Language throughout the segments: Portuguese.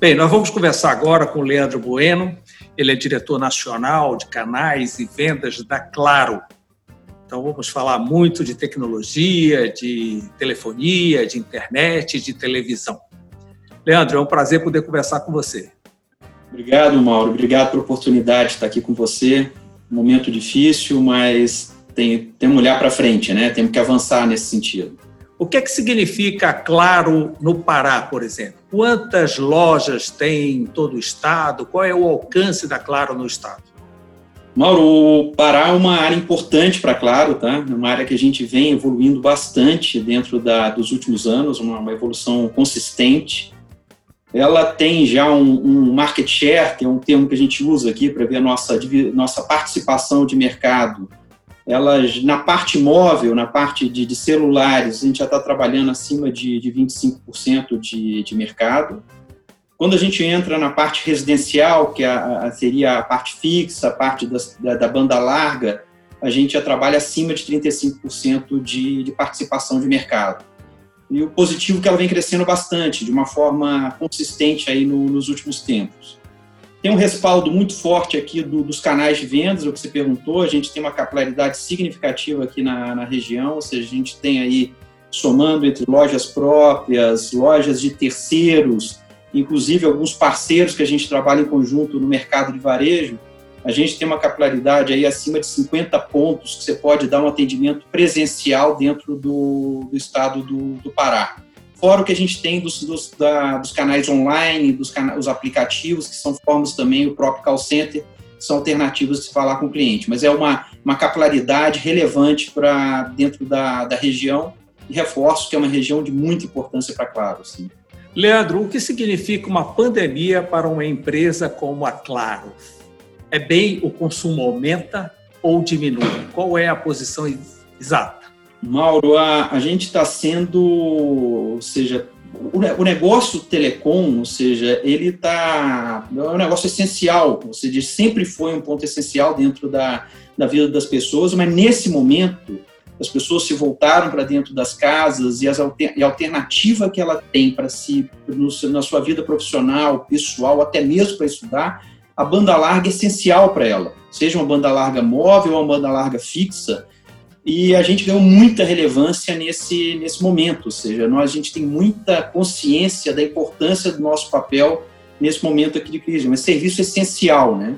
Bem, nós vamos conversar agora com o Leandro Bueno. Ele é diretor nacional de canais e vendas da Claro. Então, vamos falar muito de tecnologia, de telefonia, de internet, de televisão. Leandro, é um prazer poder conversar com você. Obrigado, Mauro. Obrigado pela oportunidade de estar aqui com você. Um momento difícil, mas tem, temos que olhar para frente, né? Temos que avançar nesse sentido. O que é que significa Claro no Pará, por exemplo? Quantas lojas tem em todo o estado? Qual é o alcance da Claro no estado? Mauro, o Pará é uma área importante para Claro, tá? É uma área que a gente vem evoluindo bastante dentro da, dos últimos anos, uma, uma evolução consistente. Ela tem já um, um, market share, que é um termo que a gente usa aqui para ver a nossa, nossa participação de mercado. Elas, na parte móvel, na parte de, de celulares, a gente já está trabalhando acima de, de 25% de, de mercado. Quando a gente entra na parte residencial, que a, a, seria a parte fixa, a parte das, da, da, banda larga, a gente já trabalha acima de 35% de, de participação de mercado. E o positivo é que ela vem crescendo bastante, de uma forma consistente aí no, nos últimos tempos. Tem um respaldo muito forte aqui do, dos canais de vendas, o que você perguntou, a gente tem uma capilaridade significativa aqui na, na região, ou seja, a gente tem aí, somando entre lojas próprias, lojas de terceiros, inclusive alguns parceiros que a gente trabalha em conjunto no mercado de varejo, a gente tem uma capilaridade aí acima de 50 pontos que você pode dar um atendimento presencial dentro do, do estado do, do Pará. Fora o que a gente tem dos, dos, da, dos canais online, dos cana os aplicativos, que são formas também, o próprio call center, são alternativas de se falar com o cliente. Mas é uma, uma capilaridade relevante para dentro da, da região, e reforço que é uma região de muita importância para Claro. Assim. Leandro, o que significa uma pandemia para uma empresa como a Claro? É bem o consumo aumenta ou diminui? Qual é a posição exata? Mauro, a, a gente está sendo, ou seja, o, o negócio telecom, ou seja, ele está é um negócio essencial, ou seja, sempre foi um ponto essencial dentro da, da vida das pessoas, mas nesse momento as pessoas se voltaram para dentro das casas e, as, e a alternativa que ela tem para si, no, na sua vida profissional, pessoal, até mesmo para estudar, a banda larga é essencial para ela, seja uma banda larga móvel ou uma banda larga fixa, e a gente ganhou muita relevância nesse, nesse momento, ou seja, nós, a gente tem muita consciência da importância do nosso papel nesse momento aqui de crise, um serviço essencial, né?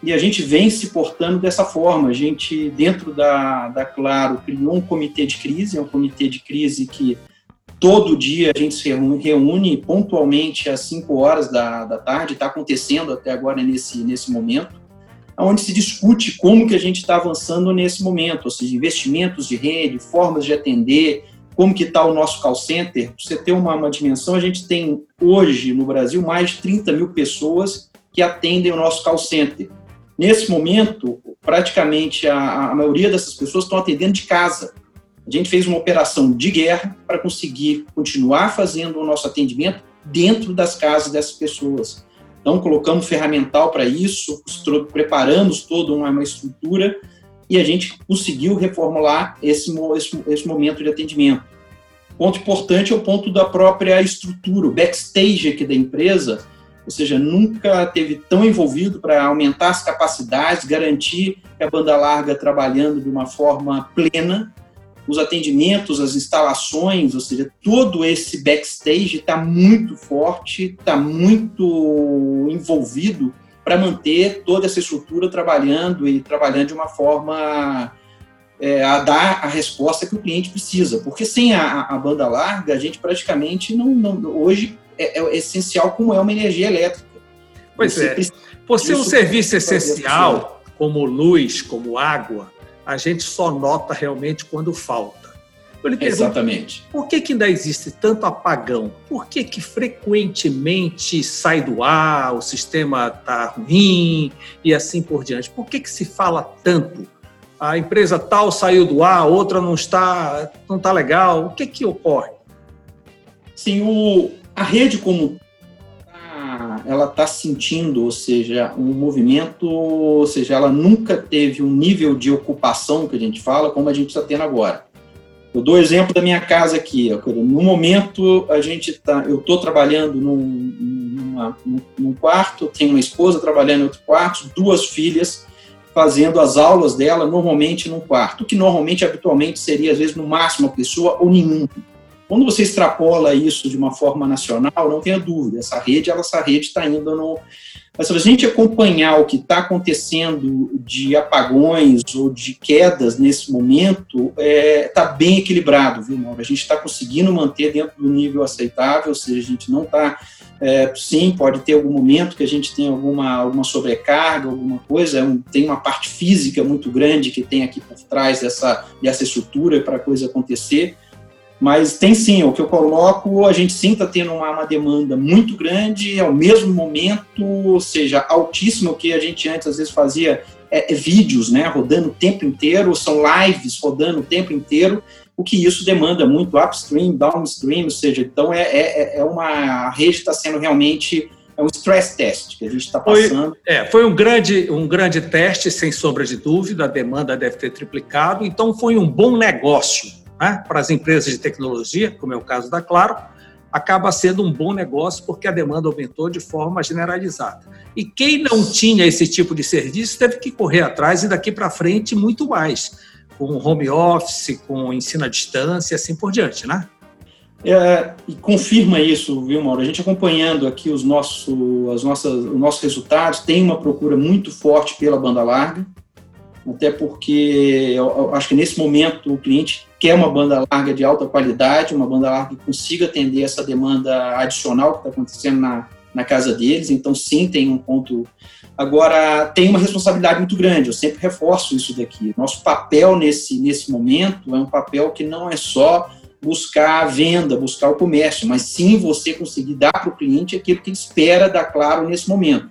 E a gente vem se portando dessa forma. A gente, dentro da, da Claro, criou um comitê de crise, é um comitê de crise que todo dia a gente se reúne pontualmente às 5 horas da, da tarde, está acontecendo até agora nesse, nesse momento, onde se discute como que a gente está avançando nesse momento, ou seja, investimentos de rede, formas de atender, como que está o nosso call center. Para você ter uma, uma dimensão, a gente tem hoje no Brasil mais de 30 mil pessoas que atendem o nosso call center. Nesse momento, praticamente a, a maioria dessas pessoas estão atendendo de casa. A gente fez uma operação de guerra para conseguir continuar fazendo o nosso atendimento dentro das casas dessas pessoas. Então, colocamos ferramental para isso, preparamos toda uma, estrutura e a gente conseguiu reformular esse, esse, esse momento de atendimento. Ponto importante é o ponto da própria estrutura, o backstage aqui da empresa ou seja, nunca teve tão envolvido para aumentar as capacidades, garantir que a banda larga trabalhando de uma forma plena, os atendimentos, as instalações, ou seja, todo esse backstage está muito forte, está muito envolvido para manter toda essa estrutura trabalhando e trabalhando de uma forma é, a dar a resposta que o cliente precisa, porque sem a, a banda larga a gente praticamente não, não hoje é, é essencial como é uma energia elétrica. Pois Você é. Por ser um serviço essencial, como luz, como água, a gente só nota realmente quando falta. Pergunto, Exatamente. Por que, que ainda existe tanto apagão? Por que, que frequentemente sai do ar, o sistema está ruim e assim por diante? Por que, que se fala tanto? A empresa tal saiu do ar, outra não está, não está legal. O que, que ocorre? Sim, o, a rede como ela está sentindo, ou seja, um movimento, ou seja, ela nunca teve um nível de ocupação que a gente fala como a gente está tendo agora. Eu dou exemplo da minha casa aqui. No momento, a gente tá, eu estou trabalhando num, numa, num quarto, tem uma esposa trabalhando em outro quarto, duas filhas fazendo as aulas dela normalmente num quarto, que normalmente, habitualmente, seria às vezes no máximo uma pessoa ou nenhum. Quando você extrapola isso de uma forma nacional, não tenha dúvida, essa rede, ela, essa rede está indo no. Mas se a gente acompanhar o que está acontecendo de apagões ou de quedas nesse momento, está é, tá bem equilibrado, viu, Mauro? A gente está conseguindo manter dentro do nível aceitável, ou seja, a gente não está é, sim, pode ter algum momento que a gente tem alguma, alguma sobrecarga, alguma coisa, é tem uma parte física muito grande que tem aqui por trás dessa, dessa estrutura para a coisa acontecer, mas tem sim, o que eu coloco, a gente sim está tendo uma, uma, demanda muito grande, ao mesmo momento, ou seja, altíssima, o que a gente antes às vezes fazia é, é vídeos, né, rodando o tempo inteiro, são lives rodando o tempo inteiro, o que isso demanda muito upstream, downstream, ou seja, então é, é, é uma a rede está sendo realmente é um stress test que a gente está passando. Foi, é, foi um grande, um grande teste, sem sombra de dúvida, a demanda deve ter triplicado, então foi um bom negócio né, para as empresas de tecnologia, como é o caso da Claro, acaba sendo um bom negócio porque a demanda aumentou de forma generalizada. E quem não tinha esse tipo de serviço teve que correr atrás e daqui para frente muito mais com home office, com ensino à distância e assim por diante, né? É, e confirma isso, viu, Mauro? A gente acompanhando aqui os nossos, as nossas, os nossos resultados, tem uma procura muito forte pela banda larga, até porque eu, acho que nesse momento o cliente quer uma banda larga de alta qualidade, uma banda larga que consiga atender essa demanda adicional que está acontecendo na, na casa deles. Então, sim, tem um ponto Agora, tem uma responsabilidade muito grande, eu sempre reforço isso daqui. Nosso papel nesse, nesse momento é um papel que não é só buscar a venda, buscar o comércio, mas sim você conseguir dar para o cliente aquilo que ele espera da Claro nesse momento,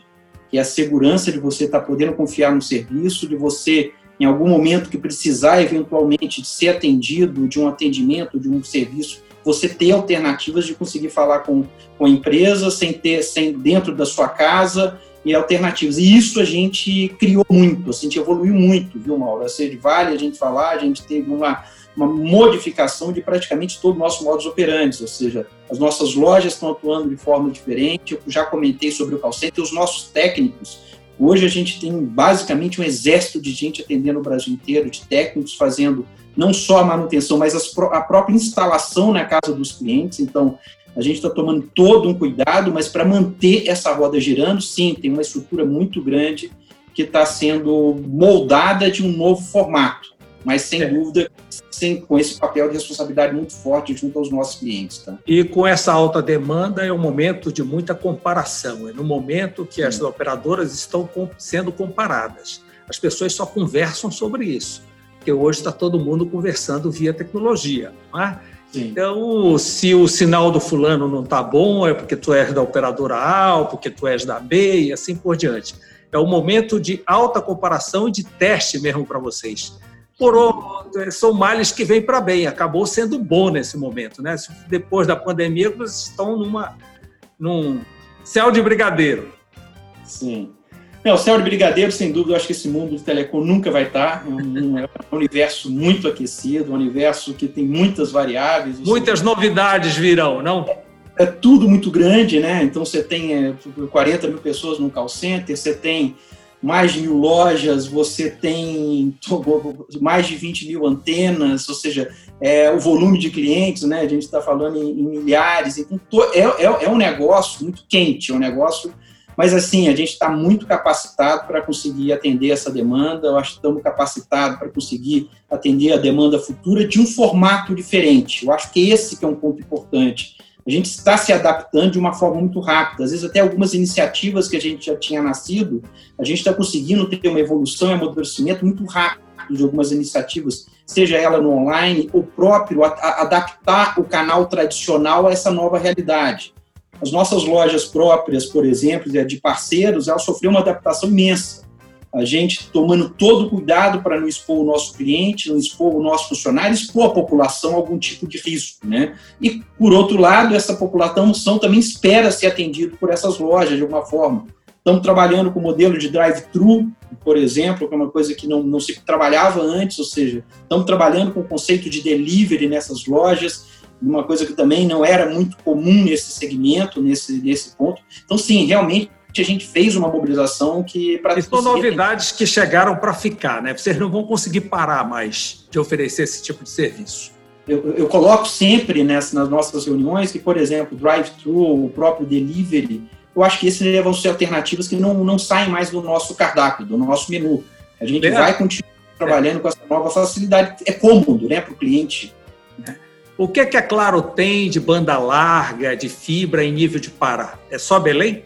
que é a segurança de você estar tá podendo confiar no serviço, de você, em algum momento que precisar eventualmente de ser atendido, de um atendimento, de um serviço, você ter alternativas de conseguir falar com, com a empresa sem ter, sem dentro da sua casa, e alternativas. E isso a gente criou muito, a gente evoluiu muito, viu, Mauro? A Ser vale a gente falar, a gente teve uma, uma modificação de praticamente todo o nosso modus operandi, ou seja, as nossas lojas estão atuando de forma diferente, eu já comentei sobre o call center, os nossos técnicos, hoje a gente tem basicamente um exército de gente atendendo o Brasil inteiro, de técnicos fazendo não só a manutenção, mas a própria instalação na casa dos clientes, então a gente está tomando todo um cuidado, mas para manter essa roda girando, sim, tem uma estrutura muito grande que está sendo moldada de um novo formato, mas sem é. dúvida sem, com esse papel de responsabilidade muito forte junto aos nossos clientes. Tá? E com essa alta demanda é um momento de muita comparação, é no momento que as operadoras estão sendo comparadas. As pessoas só conversam sobre isso, porque hoje está todo mundo conversando via tecnologia. Não é? Sim. Então, se o sinal do fulano não está bom, é porque tu és da operadora A, ou porque tu és da B, e assim por diante. É um momento de alta comparação e de teste mesmo para vocês. Por, são males que vêm para bem, acabou sendo bom nesse momento. Né? Depois da pandemia, vocês estão numa, num céu de brigadeiro. Sim. Não, o céu de brigadeiro, sem dúvida, eu acho que esse mundo de telecom nunca vai estar. É um, é um universo muito aquecido, um universo que tem muitas variáveis. Muitas novidades virão, não? É, é, tudo muito grande, né? Então você tem é, 40 mil pessoas no call center, você tem mais de mil lojas, você tem mais de 20 mil antenas, ou seja, é, o volume de clientes, né? A gente está falando em, em, milhares. Então, é, é, é um negócio muito quente, é um negócio mas, assim, a gente está muito capacitado para conseguir atender essa demanda, eu acho que estamos capacitados para conseguir atender a demanda futura de um formato diferente. Eu acho que esse que é um ponto importante. A gente está se adaptando de uma forma muito rápida. Às vezes, até algumas iniciativas que a gente já tinha nascido, a gente está conseguindo ter uma evolução e amadurecimento muito rápido de algumas iniciativas, seja ela no online, ou próprio a, a adaptar o canal tradicional a essa nova realidade. As nossas lojas próprias, por exemplo, de parceiros, elas sofreram uma adaptação imensa. A gente tomando todo cuidado para não expor o nosso cliente, não expor o nosso funcionário, expor a população a algum tipo de risco, né? E, por outro lado, essa população também espera ser atendida por essas lojas de alguma forma. Estamos trabalhando com o modelo de drive-thru, por exemplo, que é uma coisa que não, não se trabalhava antes, ou seja, estamos trabalhando com o conceito de delivery nessas lojas, uma coisa que também não era muito comum nesse segmento, nesse, nesse ponto. Então, sim, realmente a gente fez uma mobilização que... para são novidades que chegaram para ficar, né? Vocês não vão conseguir parar mais de oferecer esse tipo de serviço. Eu, eu coloco sempre nessa, nas nossas reuniões que, por exemplo, drive-thru, o próprio delivery, eu acho que esses vão ser alternativas que não, não saem mais do nosso cardápio, do nosso menu. A gente é. vai continuar trabalhando é. com essa nova facilidade. É cômodo né, para o cliente. O que, é que a Claro tem de banda larga, de fibra em nível de Pará? É só Belém?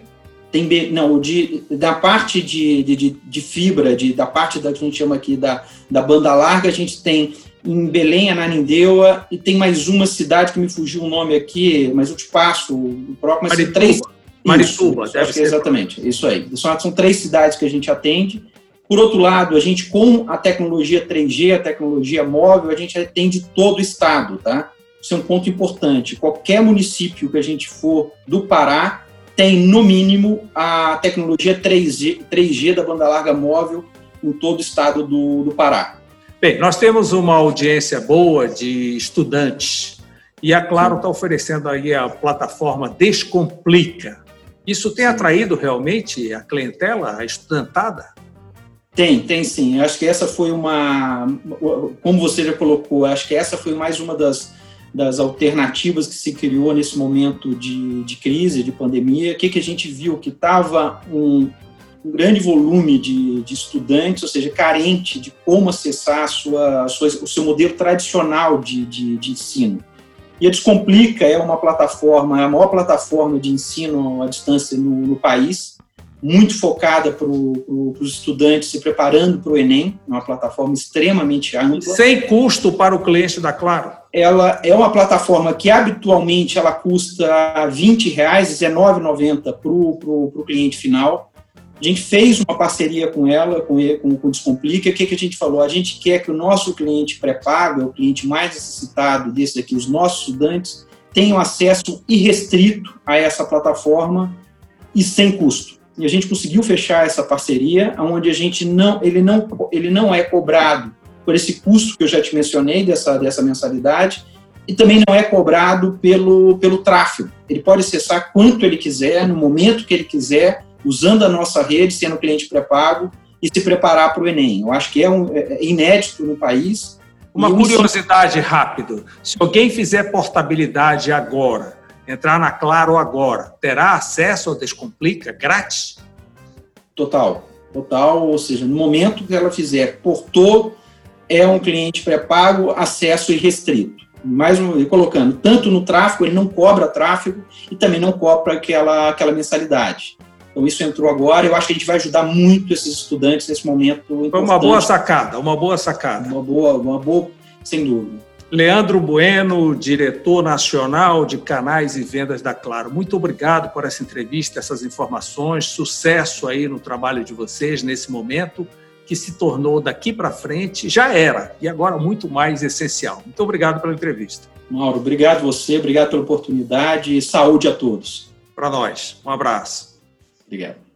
Tem, não, de, da parte de, de, de fibra, de, da parte da que a gente chama aqui da, da banda larga, a gente tem em Belém, Ananindeua, e tem mais uma cidade que me fugiu o nome aqui, mas eu te passo o próprio, mas Marituba. três. Marituba, isso, deve ser. Exatamente, isso aí. São, são três cidades que a gente atende. Por outro lado, a gente, com a tecnologia 3G, a tecnologia móvel, a gente atende todo o estado, tá? Isso é um ponto importante. Qualquer município que a gente for do Pará tem, no mínimo, a tecnologia 3G, 3G da banda larga móvel em todo o estado do, do Pará. Bem, nós temos uma audiência boa de estudantes e a Claro está oferecendo aí a plataforma Descomplica. Isso tem atraído realmente a clientela, a estudantada? Tem, tem sim. Acho que essa foi uma, como você já colocou, acho que essa foi mais uma das, das alternativas que se criou nesse momento de, de crise, de pandemia. O que, que a gente viu? Que estava um, um, grande volume de, de, estudantes, ou seja, carente de como acessar a sua, a sua o seu modelo tradicional de, de, de ensino. E a Descomplica é uma plataforma, é a maior plataforma de ensino à distância no, no país, muito focada para pro, os estudantes se preparando para o Enem, uma plataforma extremamente ampla. Sem custo para o cliente da Claro? Ela é uma plataforma que habitualmente ela custa R$ 20, R$ 19,90 para o cliente final. A gente fez uma parceria com ela, com, com, com o Descomplica. O que, que a gente falou? A gente quer que o nosso cliente pré-pago, o cliente mais necessitado desse aqui, os nossos estudantes, tenham acesso irrestrito a essa plataforma e sem custo e a gente conseguiu fechar essa parceria, onde a gente não, ele não, ele não é cobrado por esse custo que eu já te mencionei dessa, dessa mensalidade, e também não é cobrado pelo, pelo tráfego. Ele pode acessar quanto ele quiser, no momento que ele quiser, usando a nossa rede, sendo cliente pré-pago, e se preparar para o Enem. Eu acho que é, um, é, é inédito no país. Uma curiosidade rápido: se alguém fizer portabilidade agora, entrar na Claro agora, terá acesso ao Descomplica grátis? Total, total. Ou seja, no momento que ela fizer, portou, é um cliente pré-pago, acesso irrestrito. Mais um, colocando, tanto no tráfego, ele não cobra tráfego e também não cobra aquela, aquela mensalidade. Então, isso entrou agora. Eu acho que a gente vai ajudar muito esses estudantes nesse momento. Foi uma boa sacada, uma boa sacada. Uma boa, uma boa, sem dúvida. Leandro Bueno, diretor nacional de canais e vendas da Claro. Muito obrigado por essa entrevista, essas informações. Sucesso aí no trabalho de vocês nesse momento que se tornou daqui para frente, já era, e agora muito mais essencial. Muito obrigado pela entrevista. Mauro, obrigado você, obrigado pela oportunidade e saúde a todos. Para nós. Um abraço. Obrigado.